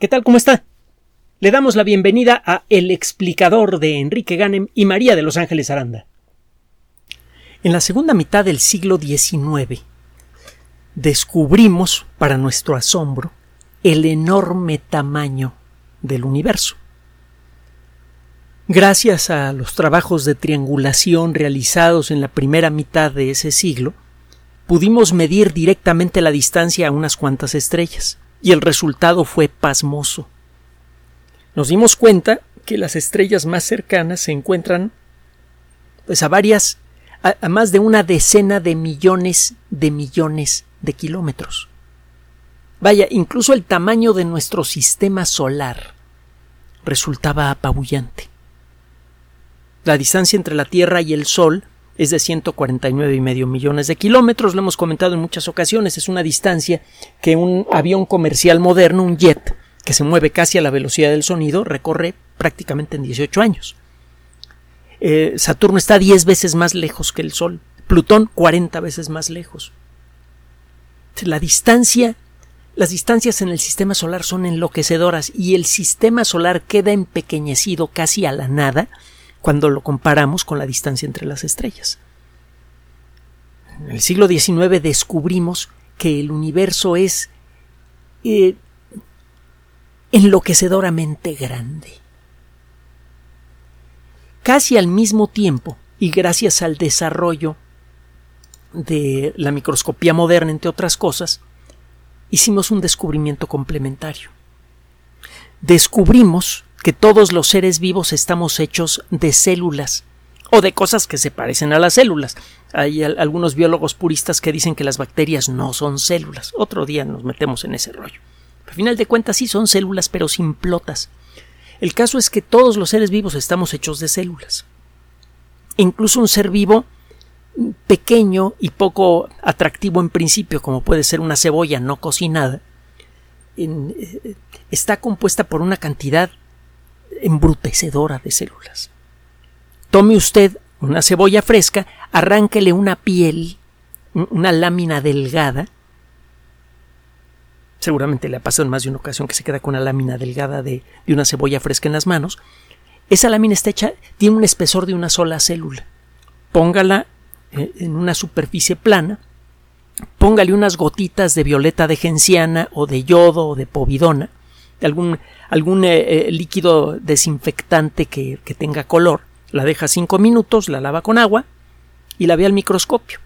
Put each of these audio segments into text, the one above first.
¿Qué tal? ¿Cómo está? Le damos la bienvenida a El explicador de Enrique Ganem y María de Los Ángeles Aranda. En la segunda mitad del siglo XIX descubrimos, para nuestro asombro, el enorme tamaño del universo. Gracias a los trabajos de triangulación realizados en la primera mitad de ese siglo, pudimos medir directamente la distancia a unas cuantas estrellas y el resultado fue pasmoso. Nos dimos cuenta que las estrellas más cercanas se encuentran pues a varias a, a más de una decena de millones de millones de kilómetros. Vaya, incluso el tamaño de nuestro sistema solar resultaba apabullante. La distancia entre la Tierra y el Sol es de 149 y medio millones de kilómetros. Lo hemos comentado en muchas ocasiones. Es una distancia que un avión comercial moderno, un jet, que se mueve casi a la velocidad del sonido, recorre prácticamente en 18 años. Eh, Saturno está 10 veces más lejos que el Sol. Plutón 40 veces más lejos. La distancia, las distancias en el sistema solar son enloquecedoras y el sistema solar queda empequeñecido casi a la nada cuando lo comparamos con la distancia entre las estrellas. En el siglo XIX descubrimos que el universo es eh, enloquecedoramente grande. Casi al mismo tiempo, y gracias al desarrollo de la microscopía moderna, entre otras cosas, hicimos un descubrimiento complementario. Descubrimos que todos los seres vivos estamos hechos de células o de cosas que se parecen a las células. Hay algunos biólogos puristas que dicen que las bacterias no son células. Otro día nos metemos en ese rollo. Al final de cuentas sí son células, pero simplotas. El caso es que todos los seres vivos estamos hechos de células. Incluso un ser vivo pequeño y poco atractivo en principio, como puede ser una cebolla no cocinada, eh, está compuesta por una cantidad embrutecedora de células. Tome usted una cebolla fresca, arránquele una piel, una lámina delgada. Seguramente le ha pasado en más de una ocasión que se queda con una lámina delgada de, de una cebolla fresca en las manos. Esa lámina está hecha, tiene un espesor de una sola célula. Póngala eh, en una superficie plana, póngale unas gotitas de violeta de genciana o de yodo o de povidona, algún, algún eh, eh, líquido desinfectante que, que tenga color, la deja cinco minutos, la lava con agua y la ve al microscopio.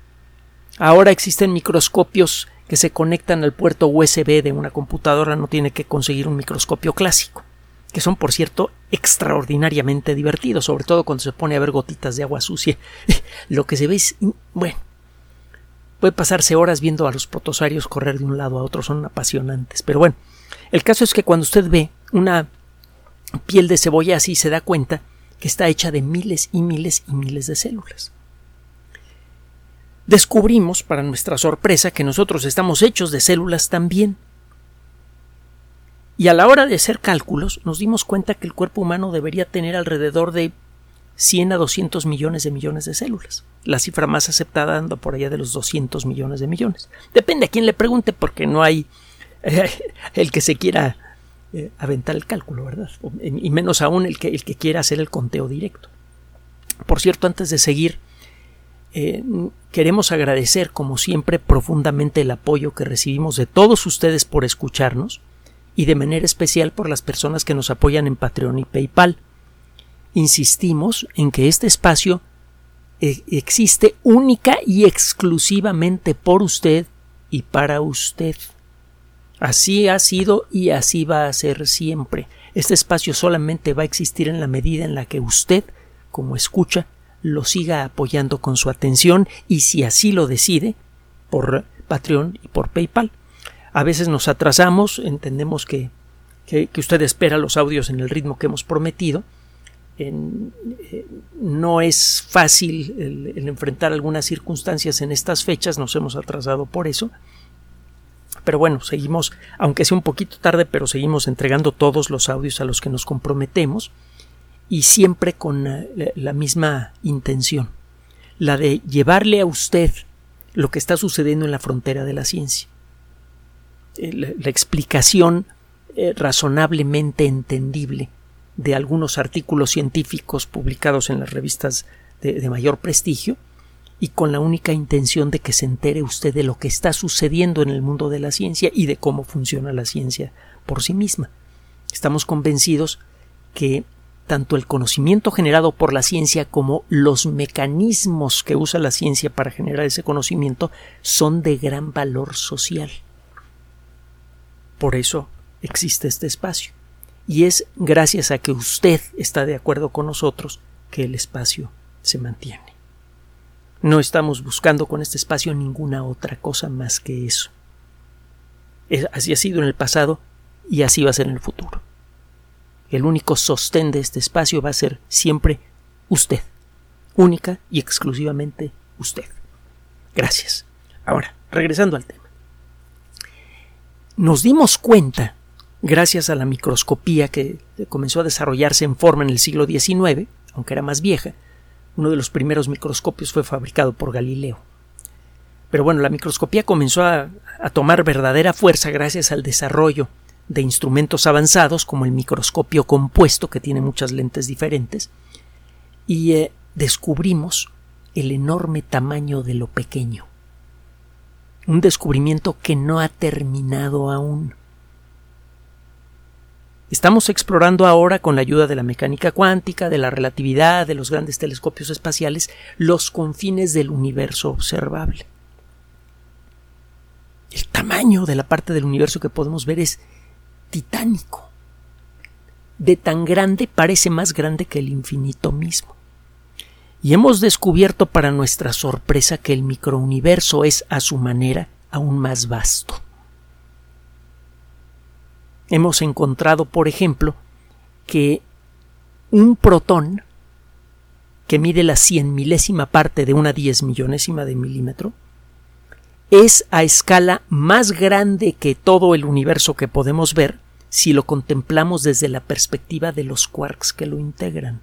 Ahora existen microscopios que se conectan al puerto USB de una computadora, no tiene que conseguir un microscopio clásico, que son, por cierto, extraordinariamente divertidos, sobre todo cuando se pone a ver gotitas de agua sucia. Lo que se ve es, bueno, puede pasarse horas viendo a los protosarios correr de un lado a otro, son apasionantes, pero bueno, el caso es que cuando usted ve una piel de cebolla así se da cuenta que está hecha de miles y miles y miles de células. Descubrimos, para nuestra sorpresa, que nosotros estamos hechos de células también. Y a la hora de hacer cálculos nos dimos cuenta que el cuerpo humano debería tener alrededor de 100 a 200 millones de millones de células. La cifra más aceptada anda por allá de los 200 millones de millones. Depende a quién le pregunte porque no hay el que se quiera eh, aventar el cálculo, ¿verdad? Y menos aún el que, el que quiera hacer el conteo directo. Por cierto, antes de seguir, eh, queremos agradecer, como siempre, profundamente el apoyo que recibimos de todos ustedes por escucharnos y de manera especial por las personas que nos apoyan en Patreon y PayPal. Insistimos en que este espacio eh, existe única y exclusivamente por usted y para usted. Así ha sido y así va a ser siempre. Este espacio solamente va a existir en la medida en la que usted, como escucha, lo siga apoyando con su atención y si así lo decide, por Patreon y por PayPal. A veces nos atrasamos, entendemos que, que, usted espera los audios en el ritmo que hemos prometido. Eh, no es fácil el enfrentar algunas circunstancias en estas fechas, nos hemos atrasado por eso pero bueno, seguimos, aunque sea un poquito tarde, pero seguimos entregando todos los audios a los que nos comprometemos y siempre con eh, la, misma intención, la de llevarle a usted lo que está sucediendo en la frontera de la ciencia. Eh, la, explicación eh, razonablemente entendible de algunos artículos científicos publicados en las revistas de, mayor prestigio y con la única intención de que se entere usted de lo que está sucediendo en el mundo de la ciencia y de cómo funciona la ciencia por sí misma. Estamos convencidos que tanto el conocimiento generado por la ciencia como los mecanismos que usa la ciencia para generar ese conocimiento son de gran valor social. Por eso existe este espacio. Y es gracias a que usted está de acuerdo con nosotros que el espacio se mantiene. No estamos buscando con este espacio ninguna otra cosa más que eso. así ha sido en el pasado y así va a ser en el futuro. El único sostén de este espacio va a ser siempre usted, única y exclusivamente usted. Gracias. Ahora, regresando al tema. Nos dimos cuenta, gracias a la microscopía que comenzó a desarrollarse en forma en el siglo XIX, aunque era más vieja, uno de los primeros microscopios fue fabricado por Galileo. Pero bueno, la microscopía comenzó a, tomar verdadera fuerza gracias al desarrollo de instrumentos avanzados como el microscopio compuesto que tiene muchas lentes diferentes y eh, descubrimos el enorme tamaño de lo pequeño. Un descubrimiento que no ha terminado aún. Estamos explorando ahora, con la ayuda de la mecánica cuántica, de la relatividad, de los grandes telescopios espaciales, los confines del universo observable. El tamaño de la parte del universo que podemos ver es titánico. De tan grande parece más grande que el infinito mismo. Y hemos descubierto para nuestra sorpresa que el microuniverso es a su manera aún más vasto. Hemos encontrado, por ejemplo, que un protón que mide la cien milésima parte de una diez millonésima de milímetro es a escala más grande que todo el universo que podemos ver si lo contemplamos desde la perspectiva de los quarks que lo integran.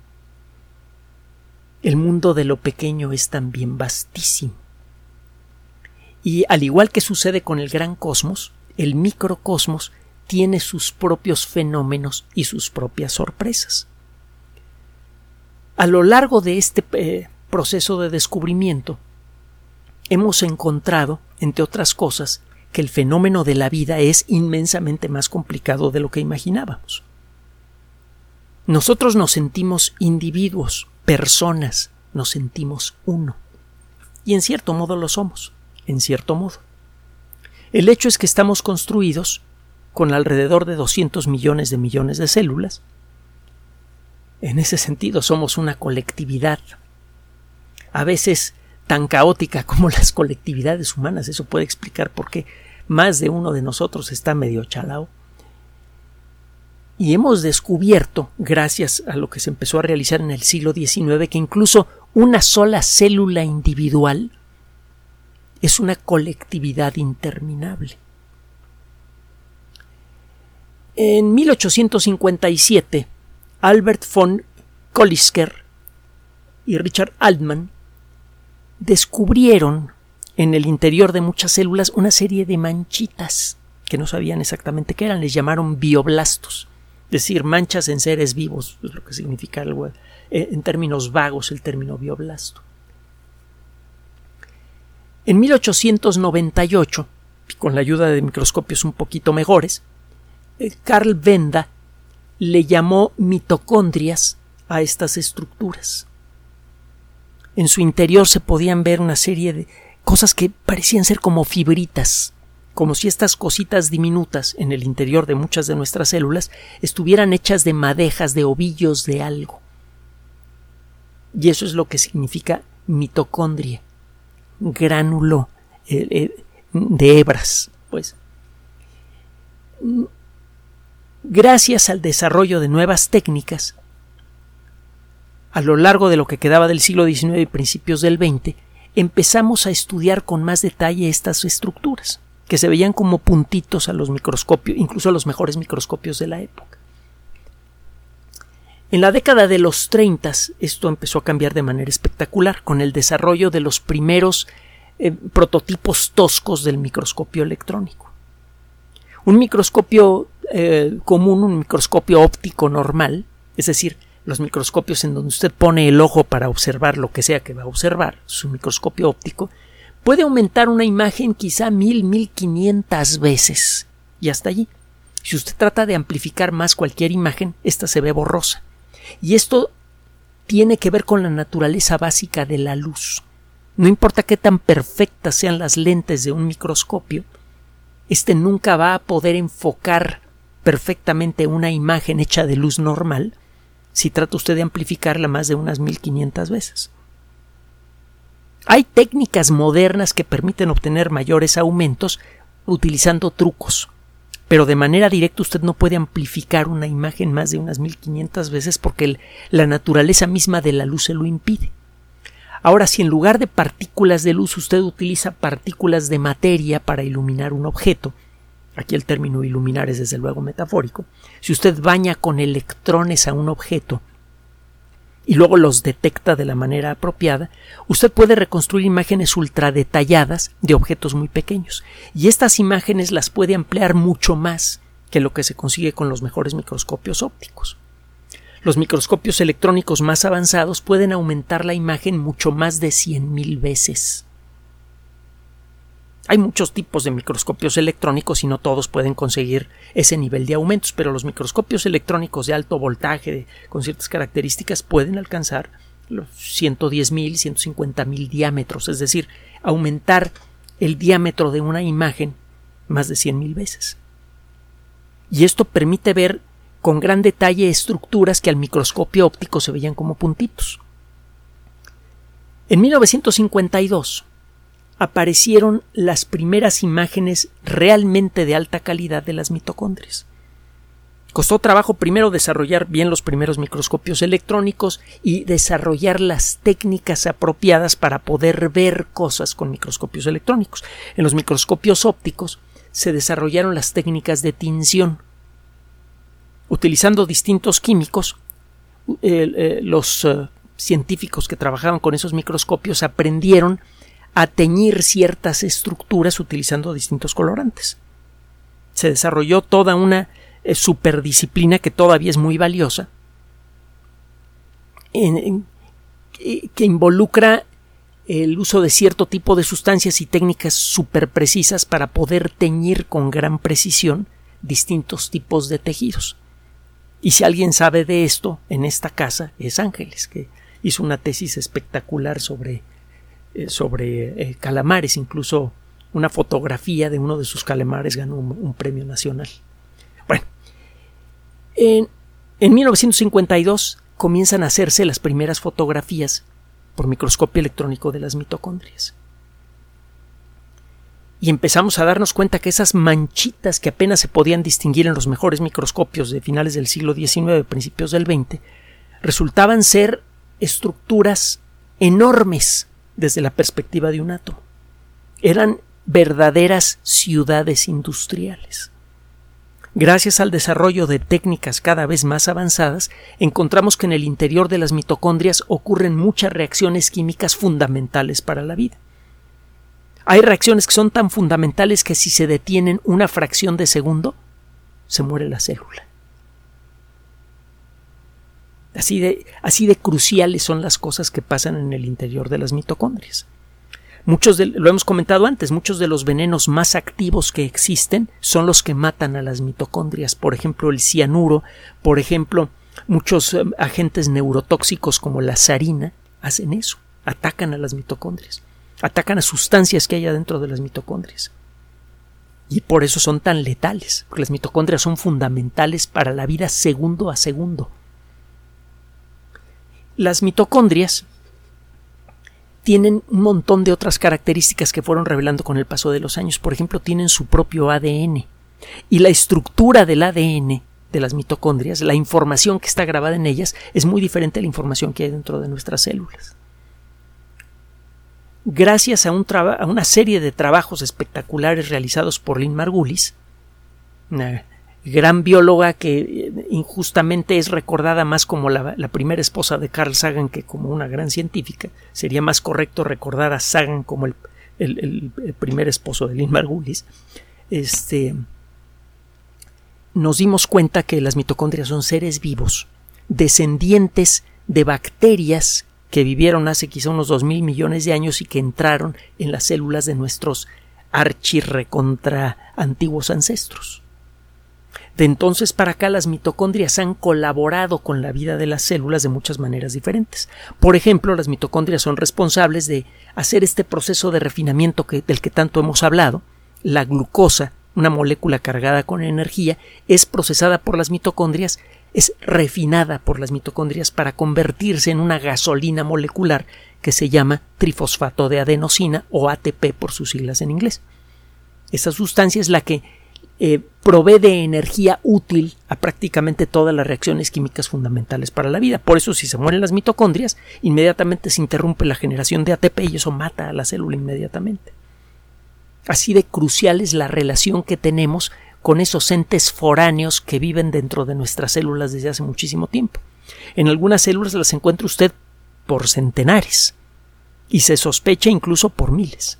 El mundo de lo pequeño es también vastísimo. Y al igual que sucede con el gran cosmos, el microcosmos tiene sus propios fenómenos y sus propias sorpresas. A lo largo de este eh, proceso de descubrimiento, hemos encontrado, entre otras cosas, que el fenómeno de la vida es inmensamente más complicado de lo que imaginábamos. Nosotros nos sentimos individuos, personas, nos sentimos uno. Y en cierto modo lo somos, en cierto modo. El hecho es que estamos construidos con alrededor de 200 millones de millones de células. En ese sentido somos una colectividad. A veces tan caótica como las colectividades humanas. Eso puede explicar por qué más de uno de nosotros está medio chalao. Y hemos descubierto, gracias a lo que se empezó a realizar en el siglo XIX, que incluso una sola célula individual es una colectividad interminable. En 1857, Albert von Kolisker y Richard Altman descubrieron en el interior de muchas células una serie de manchitas que no sabían exactamente qué eran, les llamaron bioblastos, es decir, manchas en seres vivos, es lo que significa algo, eh, en términos vagos el término bioblasto. En 1898, con la ayuda de microscopios un poquito mejores, Carl Benda le llamó mitocondrias a estas estructuras. En su interior se podían ver una serie de cosas que parecían ser como fibritas, como si estas cositas diminutas en el interior de muchas de nuestras células estuvieran hechas de madejas, de ovillos de algo. Y eso es lo que significa mitocondria, gránulo eh, eh, de hebras, pues. Gracias al desarrollo de nuevas técnicas, a lo largo de lo que quedaba del siglo XIX y principios del XX, empezamos a estudiar con más detalle estas estructuras, que se veían como puntitos a los microscopios, incluso a los mejores microscopios de la época. En la década de los 30 esto empezó a cambiar de manera espectacular con el desarrollo de los primeros eh, prototipos toscos del microscopio electrónico. Un microscopio eh, común, un microscopio óptico normal, es decir, los microscopios en donde usted pone el ojo para observar lo que sea que va a observar, su microscopio óptico, puede aumentar una imagen quizá mil, mil quinientas veces y hasta allí. Si usted trata de amplificar más cualquier imagen, esta se ve borrosa. Y esto tiene que ver con la naturaleza básica de la luz. No importa qué tan perfectas sean las lentes de un microscopio, este nunca va a poder enfocar perfectamente una imagen hecha de luz normal si trata usted de amplificarla más de unas 1500 veces. Hay técnicas modernas que permiten obtener mayores aumentos utilizando trucos pero de manera directa usted no puede amplificar una imagen más de unas 1500 veces porque la naturaleza misma de la luz se lo impide. Ahora, si en lugar de partículas de luz usted utiliza partículas de materia para iluminar un objeto, aquí el término iluminar es desde luego metafórico, si usted baña con electrones a un objeto y luego los detecta de la manera apropiada, usted puede reconstruir imágenes ultra detalladas de objetos muy pequeños. Y estas imágenes las puede ampliar mucho más que lo que se consigue con los mejores microscopios ópticos. Los microscopios electrónicos más avanzados pueden aumentar la imagen mucho más de cien mil veces. Hay muchos tipos de microscopios electrónicos y no todos pueden conseguir ese nivel de aumentos, pero los microscopios electrónicos de alto voltaje con ciertas características pueden alcanzar los 110.000, 150.000 diámetros, es decir, aumentar el diámetro de una imagen más de 100.000 veces. Y esto permite ver con gran detalle estructuras que al microscopio óptico se veían como puntitos. En 1952, aparecieron las primeras imágenes realmente de alta calidad de las mitocondrias. Costó trabajo primero desarrollar bien los primeros microscopios electrónicos y desarrollar las técnicas apropiadas para poder ver cosas con microscopios electrónicos. En los microscopios ópticos se desarrollaron las técnicas de tinción. Utilizando distintos químicos, eh, los eh, científicos que trabajaban con esos microscopios aprendieron a teñir ciertas estructuras utilizando distintos colorantes. Se desarrolló toda una eh, superdisciplina que todavía es muy valiosa, que involucra el uso de cierto tipo de sustancias y técnicas super precisas para poder teñir con gran precisión distintos tipos de tejidos. Y si alguien sabe de esto en esta casa es Ángeles, que hizo una tesis espectacular sobre eh, sobre eh, calamares, incluso una fotografía de uno de sus calamares ganó un, premio nacional. Bueno, en, en 1952 comienzan a hacerse las primeras fotografías por microscopio electrónico de las mitocondrias. Y empezamos a darnos cuenta que esas manchitas que apenas se podían distinguir en los mejores microscopios de finales del siglo XIX, principios del XX, resultaban ser estructuras enormes desde la perspectiva de un átomo. Eran verdaderas ciudades industriales. Gracias al desarrollo de técnicas cada vez más avanzadas, encontramos que en el interior de las mitocondrias ocurren muchas reacciones químicas fundamentales para la vida. Hay reacciones que son tan fundamentales que si se detienen una fracción de segundo, se muere la célula. Así de, así de cruciales son las cosas que pasan en el interior de las mitocondrias. Muchos de, lo hemos comentado antes, muchos de los venenos más activos que existen son los que matan a las mitocondrias. Por ejemplo, el cianuro, por ejemplo, muchos eh, agentes neurotóxicos como la sarina hacen eso, atacan a las mitocondrias, atacan a sustancias que hay adentro de las mitocondrias. Y por eso son tan letales, porque las mitocondrias son fundamentales para la vida segundo a segundo. Las mitocondrias tienen un montón de otras características que fueron revelando con el paso de los años. Por ejemplo, tienen su propio ADN. Y la estructura del ADN de las mitocondrias, la información que está grabada en ellas, es muy diferente a la información que hay dentro de nuestras células. Gracias a, un a una serie de trabajos espectaculares realizados por Lynn Margulis, gran bióloga que eh, injustamente es recordada más como la, primera esposa de Carl Sagan que como una gran científica. Sería más correcto recordar a Sagan como el, primer esposo de Lynn Margulis. Este, nos dimos cuenta que las mitocondrias son seres vivos, descendientes de bacterias que vivieron hace quizá unos dos mil millones de años y que entraron en las células de nuestros archirrecontra antiguos ancestros. De entonces para acá las mitocondrias han colaborado con la vida de las células de muchas maneras diferentes. Por ejemplo, las mitocondrias son responsables de hacer este proceso de refinamiento del que tanto hemos hablado. La glucosa, una molécula cargada con energía, es procesada por las mitocondrias, es refinada por las mitocondrias para convertirse en una gasolina molecular que se llama trifosfato de adenosina o ATP por sus siglas en inglés. Esa sustancia es la que eh, provee de energía útil a prácticamente todas las reacciones químicas fundamentales para la vida. Por eso, si se mueren las mitocondrias, inmediatamente se interrumpe la generación de ATP y eso mata a la célula inmediatamente. Así de crucial es la relación que tenemos con esos entes foráneos que viven dentro de nuestras células desde hace muchísimo tiempo. En algunas células las encuentra usted por centenares y se sospecha incluso por miles.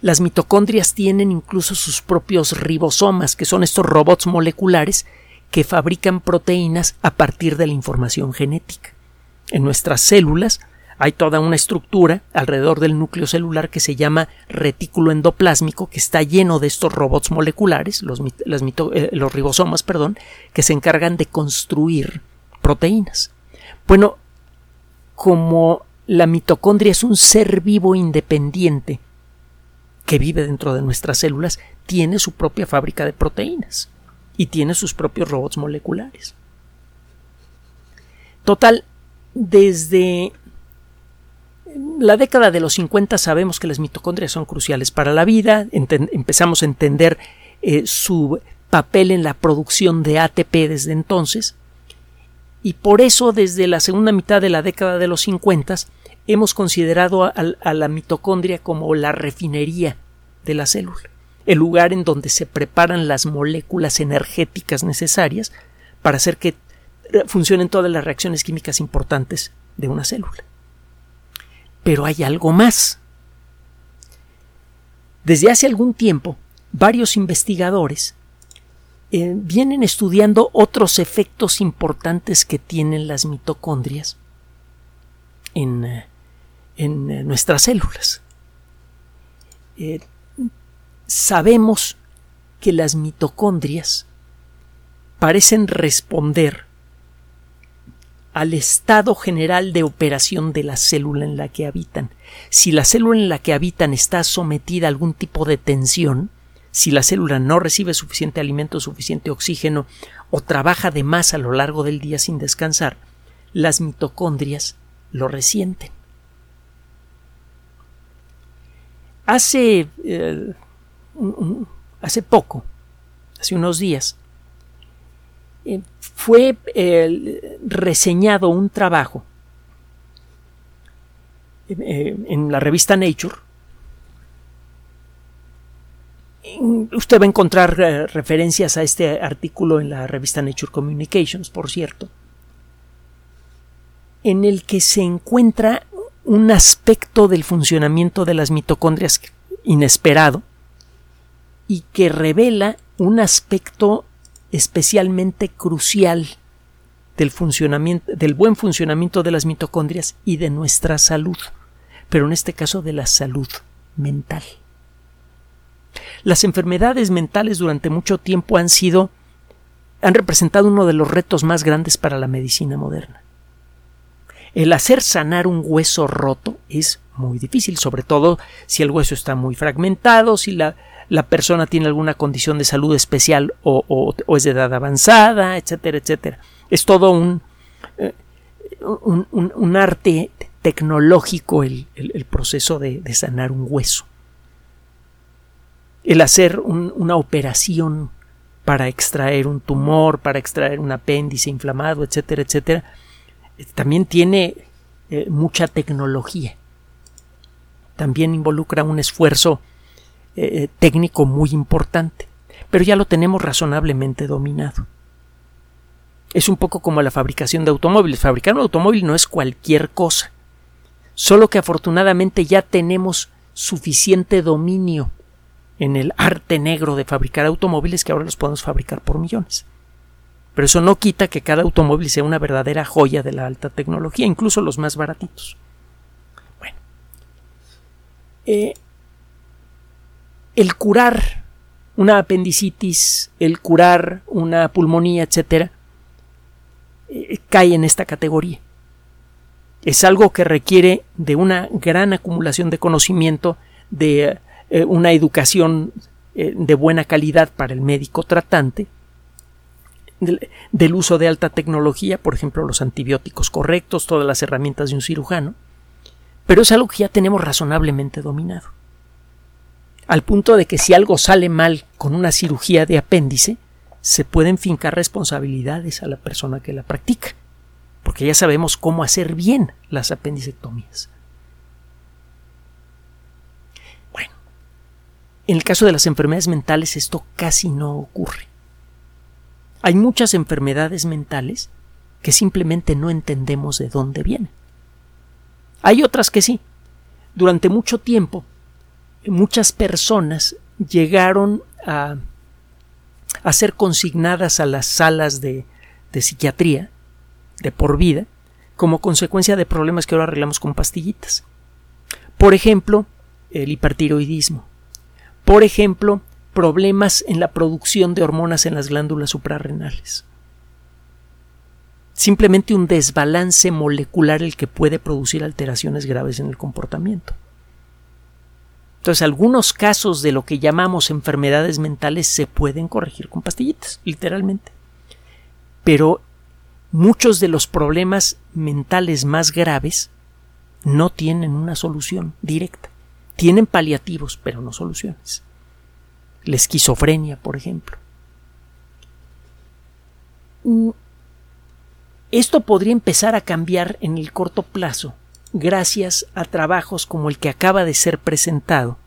Las mitocondrias tienen incluso sus propios ribosomas, que son estos robots moleculares que fabrican proteínas a partir de la información genética. En nuestras células hay toda una estructura alrededor del núcleo celular que se llama retículo endoplásmico, que está lleno de estos robots moleculares, los, eh, ribosomas, perdón, que se encargan de construir proteínas. Bueno, como la mitocondria es un ser vivo independiente, que vive dentro de nuestras células tiene su propia fábrica de proteínas y tiene sus propios robots moleculares. Total, desde la década de los 50 sabemos que las mitocondrias son cruciales para la vida, empezamos a entender eh, su papel en la producción de ATP desde entonces, y por eso desde la segunda mitad de la década de los 50 hemos considerado a, la mitocondria como la refinería de la célula, el lugar en donde se preparan las moléculas energéticas necesarias para hacer que funcionen todas las reacciones químicas importantes de una célula. Pero hay algo más. Desde hace algún tiempo, varios investigadores eh, vienen estudiando otros efectos importantes que tienen las mitocondrias en, eh, en eh, nuestras células. Sabemos que las mitocondrias parecen responder al estado general de operación de la célula en la que habitan. Si la célula en la que habitan está sometida a algún tipo de tensión, si la célula no recibe suficiente alimento, suficiente oxígeno o trabaja de más a lo largo del día sin descansar, las mitocondrias lo resienten. Hace, eh, hace poco, hace unos días, eh, fue eh, reseñado un trabajo en la revista Nature. Usted va a encontrar referencias a este artículo en la revista Nature Communications, por cierto, en el que se encuentra un aspecto del funcionamiento de las mitocondrias inesperado y que revela un aspecto especialmente crucial del funcionamiento del buen funcionamiento de las mitocondrias y de nuestra salud, pero en este caso de la salud mental. Las enfermedades mentales durante mucho tiempo han sido han representado uno de los retos más grandes para la medicina moderna. El hacer sanar un hueso roto es muy difícil, sobre todo si el hueso está muy fragmentado, si la, persona tiene alguna condición de salud especial o, es de edad avanzada, etcétera, etcétera. Es todo un, eh, un, arte tecnológico el, proceso de, sanar un hueso. El hacer una operación para extraer un tumor, para extraer un apéndice inflamado, etcétera, etcétera, también tiene eh, mucha tecnología. También involucra un esfuerzo eh, eh, técnico muy importante, pero ya lo tenemos razonablemente dominado. Es un poco como la fabricación de automóviles. Fabricar un automóvil no es cualquier cosa, solo que afortunadamente ya tenemos suficiente dominio en el arte negro de fabricar automóviles que ahora los podemos fabricar por millones. Pero eso no quita que cada automóvil sea una verdadera joya de la alta tecnología, incluso los más baratitos. Bueno, eh, el curar una apendicitis, el curar una pulmonía, etcétera, eh, cae en esta categoría. Es algo que requiere de una gran acumulación de conocimiento, de eh, una educación eh, de buena calidad para el médico tratante, del, del uso de alta tecnología, por ejemplo, los antibióticos correctos, todas las herramientas de un cirujano, pero es algo que ya tenemos razonablemente dominado. Al punto de que si algo sale mal con una cirugía de apéndice, se pueden fincar responsabilidades a la persona que la practica, porque ya sabemos cómo hacer bien las apendicectomías. Bueno, en el caso de las enfermedades mentales esto casi no ocurre. Hay muchas enfermedades mentales que simplemente no entendemos de dónde vienen. Hay otras que sí. Durante mucho tiempo, muchas personas llegaron a a ser consignadas a las salas de, de psiquiatría de por vida como consecuencia de problemas que ahora arreglamos con pastillitas. Por ejemplo, el hipertiroidismo. Por ejemplo, problemas en la producción de hormonas en las glándulas suprarrenales. Simplemente un desbalance molecular el que puede producir alteraciones graves en el comportamiento. Entonces, algunos casos de lo que llamamos enfermedades mentales se pueden corregir con pastillitas, literalmente. Pero muchos de los problemas mentales más graves no tienen una solución directa. Tienen paliativos, pero no soluciones. La esquizofrenia, por ejemplo. Mm, esto podría empezar a cambiar en el corto plazo gracias a trabajos como el que acaba de ser presentado,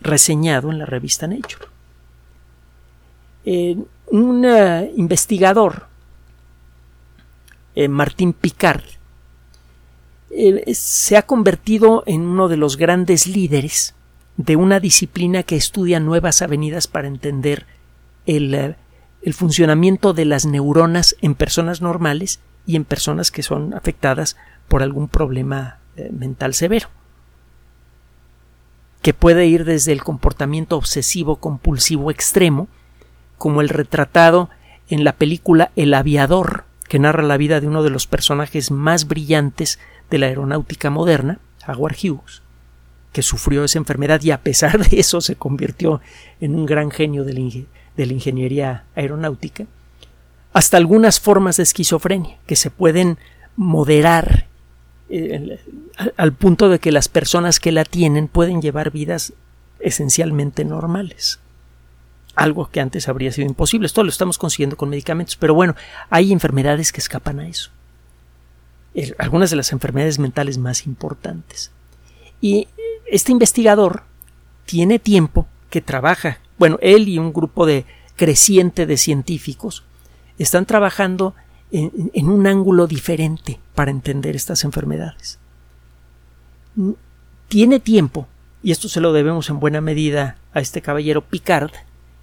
reseñado en la revista Nature. Eh, un eh, investigador, eh, Martín Picard, se ha convertido en uno de los grandes líderes de una disciplina que estudia nuevas avenidas para entender el, el funcionamiento de las neuronas en personas normales y en personas que son afectadas por algún problema mental severo, que puede ir desde el comportamiento obsesivo compulsivo extremo, como el retratado en la película El aviador, que narra la vida de uno de los personajes más brillantes de la aeronáutica moderna, Howard Hughes, que sufrió esa enfermedad y a pesar de eso se convirtió en un gran genio de la, de la ingeniería aeronáutica, hasta algunas formas de esquizofrenia que se pueden moderar al punto de que las personas que la tienen pueden llevar vidas esencialmente normales. Algo que antes habría sido imposible. Esto lo estamos consiguiendo con medicamentos, pero bueno, hay enfermedades que escapan a eso. algunas de las enfermedades mentales más importantes. Y este investigador tiene tiempo que trabaja, bueno, él y un grupo de creciente de científicos están trabajando en, un ángulo diferente para entender estas enfermedades. Tiene tiempo, y esto se lo debemos en buena medida a este caballero Picard,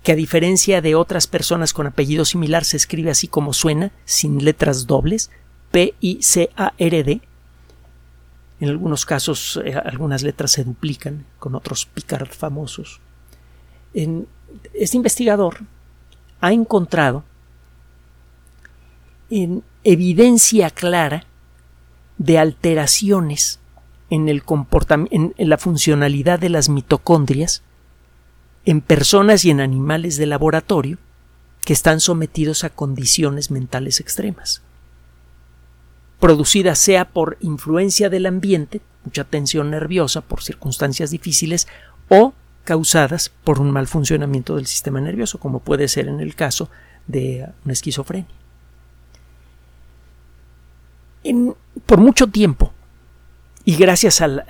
que a diferencia de otras personas con apellido similar se escribe así como suena, sin letras dobles, P-I-C-A-R-D. En algunos casos eh, algunas letras se duplican con otros Picard famosos. En, este investigador ha encontrado en evidencia clara de alteraciones en, el la funcionalidad de las mitocondrias en personas y en animales de laboratorio que están sometidos a condiciones mentales extremas, producidas sea por influencia del ambiente, mucha tensión nerviosa por circunstancias difíciles, o causadas por un mal funcionamiento del sistema nervioso, como puede ser en el caso de una esquizofrenia por mucho tiempo, y gracias al,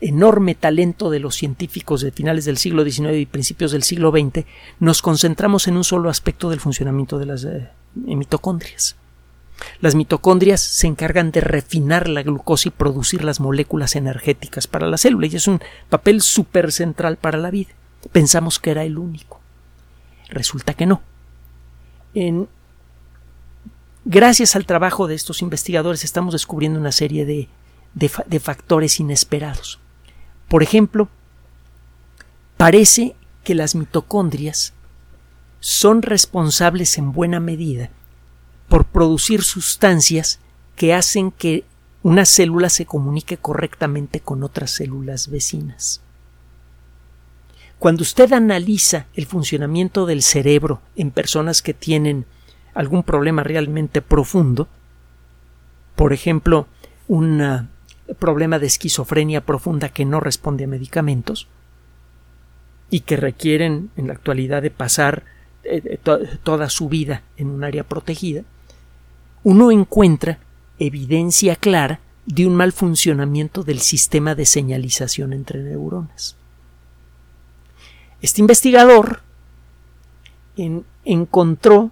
enorme talento de los científicos de finales del siglo XIX y principios del siglo XX, nos concentramos en un solo aspecto del funcionamiento de las eh, mitocondrias. Las mitocondrias se encargan de refinar la glucosa y producir las moléculas energéticas para la célula y es un papel súper central para la vida. pensamos que era el único. Resulta que no. En, gracias al trabajo de estos investigadores estamos descubriendo una serie de, de factores inesperados. Por ejemplo, parece que las mitocondrias son responsables en buena medida por producir sustancias que hacen que una célula se comunique correctamente con otras células vecinas. Cuando usted analiza el funcionamiento del cerebro en personas que tienen algún problema realmente profundo, por ejemplo, un ah, problema de esquizofrenia profunda que no responde a medicamentos y que requieren en la actualidad de pasar eh, toda su vida en un área protegida, uno encuentra evidencia clara de un mal funcionamiento del sistema de señalización entre neuronas. Este investigador encontró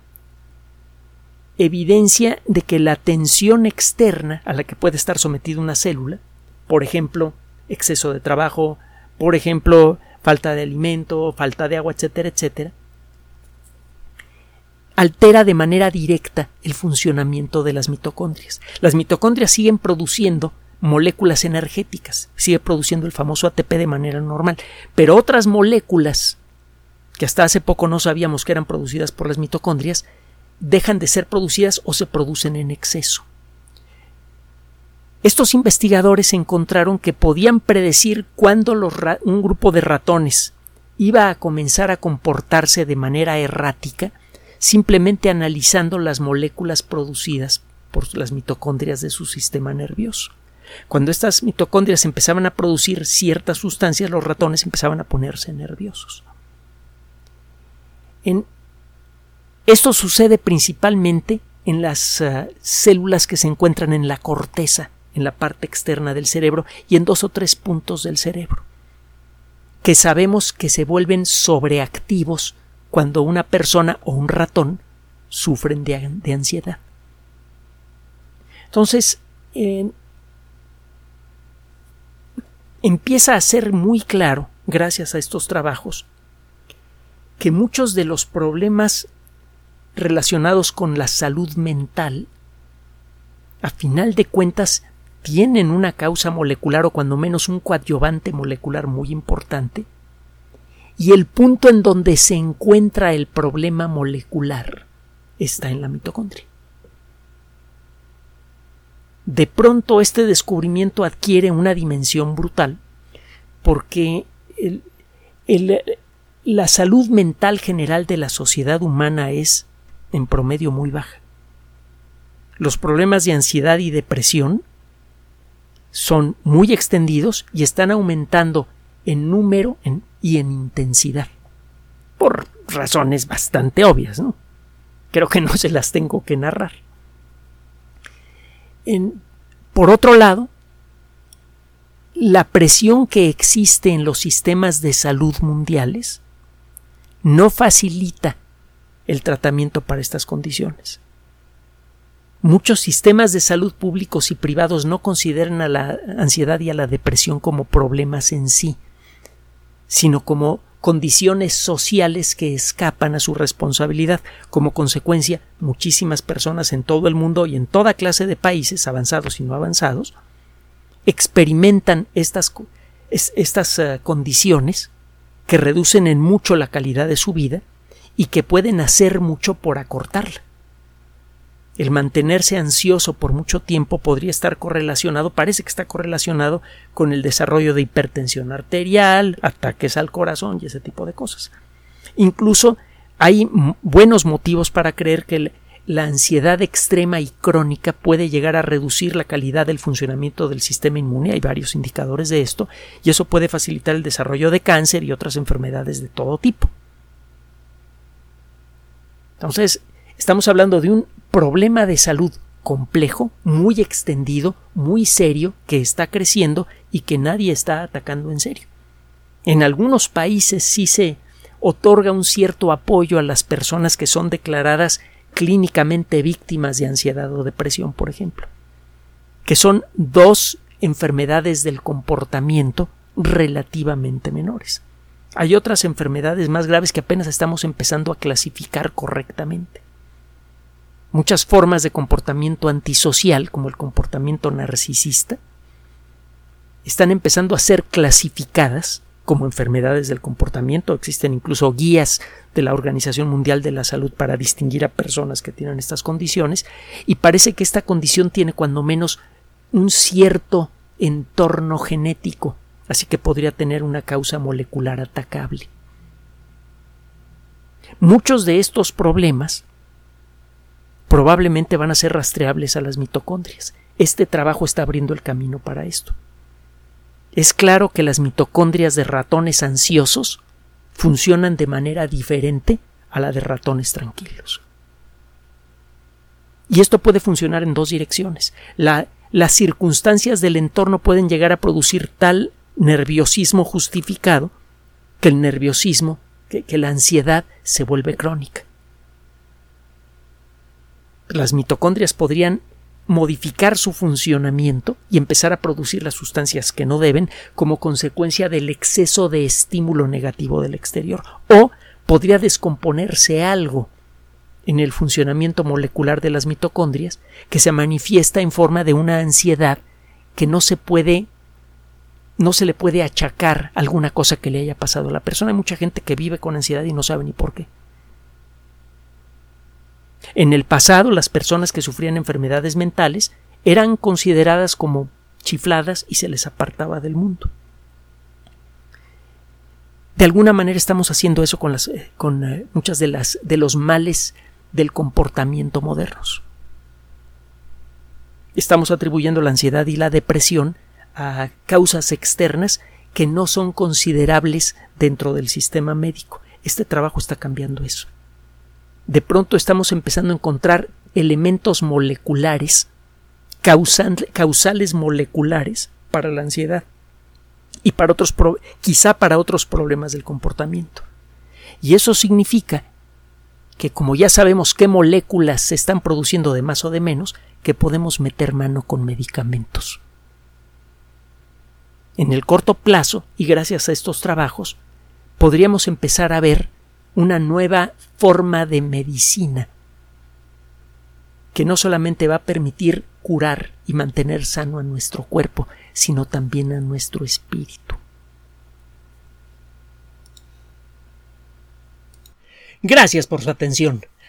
evidencia de que la tensión externa a la que puede estar sometida una célula, por ejemplo, exceso de trabajo, por ejemplo, falta de alimento, falta de agua, etcétera, etcétera, altera de manera directa el funcionamiento de las mitocondrias. Las mitocondrias siguen produciendo moléculas energéticas, sigue produciendo el famoso ATP de manera normal, pero otras moléculas que hasta hace poco no sabíamos que eran producidas por las mitocondrias, dejan de ser producidas o se producen en exceso. Estos investigadores encontraron que podían predecir cuándo un grupo de ratones iba a comenzar a comportarse de manera errática simplemente analizando las moléculas producidas por las mitocondrias de su sistema nervioso. Cuando estas mitocondrias empezaban a producir ciertas sustancias, los ratones empezaban a ponerse nerviosos. Esto sucede principalmente en las ah, células que se encuentran en la corteza, en la parte externa del cerebro y en dos o tres puntos del cerebro, que sabemos que se vuelven sobreactivos cuando una persona o un ratón sufren de, ansiedad. Entonces, empieza a ser muy claro, gracias a estos trabajos, que muchos de los problemas relacionados con la salud mental, a final de cuentas, tienen una causa molecular o cuando menos un coadyuvante molecular muy importante, y el punto en donde se encuentra el problema molecular está en la mitocondria. De pronto este descubrimiento adquiere una dimensión brutal porque la salud mental general de la sociedad humana es en promedio muy baja. Los problemas de ansiedad y depresión son muy extendidos y están aumentando en número y en intensidad. Por razones bastante obvias, ¿no? Creo que no se las tengo que narrar. por otro lado, la presión que existe en los sistemas de salud mundiales no facilita el tratamiento para estas condiciones. Muchos sistemas de salud públicos y privados no consideran a la ansiedad y a la depresión como problemas en sí, sino como condiciones sociales que escapan a su responsabilidad. Como consecuencia, muchísimas personas en todo el mundo y en toda clase de países, avanzados y no avanzados, experimentan estas, estas uh, condiciones que reducen en mucho la calidad de su vida y que pueden hacer mucho por acortarla. El mantenerse ansioso por mucho tiempo podría estar correlacionado, parece que está correlacionado con el desarrollo de hipertensión arterial, ataques al corazón y ese tipo de cosas. Incluso hay buenos motivos para creer que la ansiedad extrema y crónica puede llegar a reducir la calidad del funcionamiento del sistema inmune. Hay varios indicadores de esto y eso puede facilitar el desarrollo de cáncer y otras enfermedades de todo tipo. Entonces, estamos hablando de un problema de salud complejo, muy extendido, muy serio, que está creciendo y que nadie está atacando en serio. En algunos países sí se otorga un cierto apoyo a las personas que son declaradas clínicamente víctimas de ansiedad o depresión, por ejemplo, que son dos enfermedades del comportamiento relativamente menores. Hay otras enfermedades más graves que apenas estamos empezando a clasificar correctamente. Muchas formas de comportamiento antisocial, como el comportamiento narcisista, están empezando a ser clasificadas como enfermedades del comportamiento. Existen incluso guías de la Organización Mundial de la Salud para distinguir a personas que tienen estas condiciones y parece que esta condición tiene cuando menos un cierto entorno genético, así que podría tener una causa molecular atacable. Muchos de estos problemas probablemente van a ser rastreables a las mitocondrias. Este trabajo está abriendo el camino para esto. Es claro que las mitocondrias de ratones ansiosos funcionan de manera diferente a la de ratones tranquilos. Y esto puede funcionar en dos direcciones. las circunstancias del entorno pueden llegar a producir tal nerviosismo justificado que el nerviosismo, que la ansiedad se vuelve crónica. Las mitocondrias podrían modificar su funcionamiento y empezar a producir las sustancias que no deben como consecuencia del exceso de estímulo negativo del exterior. O podría descomponerse algo en el funcionamiento molecular de las mitocondrias que se manifiesta en forma de una ansiedad que no se puede no se le puede achacar alguna cosa que le haya pasado a la persona. Hay mucha gente que vive con ansiedad y no sabe ni por qué. En el pasado, las personas que sufrían enfermedades mentales eran consideradas como chifladas y se les apartaba del mundo. De alguna manera estamos haciendo eso con, las, eh, con eh, muchas de las de los males del comportamiento modernos. Estamos atribuyendo la ansiedad y la depresión a causas externas que no son considerables dentro del sistema médico. Este trabajo está cambiando eso de pronto estamos empezando a encontrar elementos moleculares, causales moleculares para la ansiedad y para otros, quizá para otros problemas del comportamiento. Y eso significa que como ya sabemos qué moléculas se están produciendo de más o de menos, que podemos meter mano con medicamentos. En el corto plazo, y gracias a estos trabajos, podríamos empezar a ver una nueva forma de medicina que no solamente va a permitir curar y mantener sano a nuestro cuerpo, sino también a nuestro espíritu. Gracias por su atención.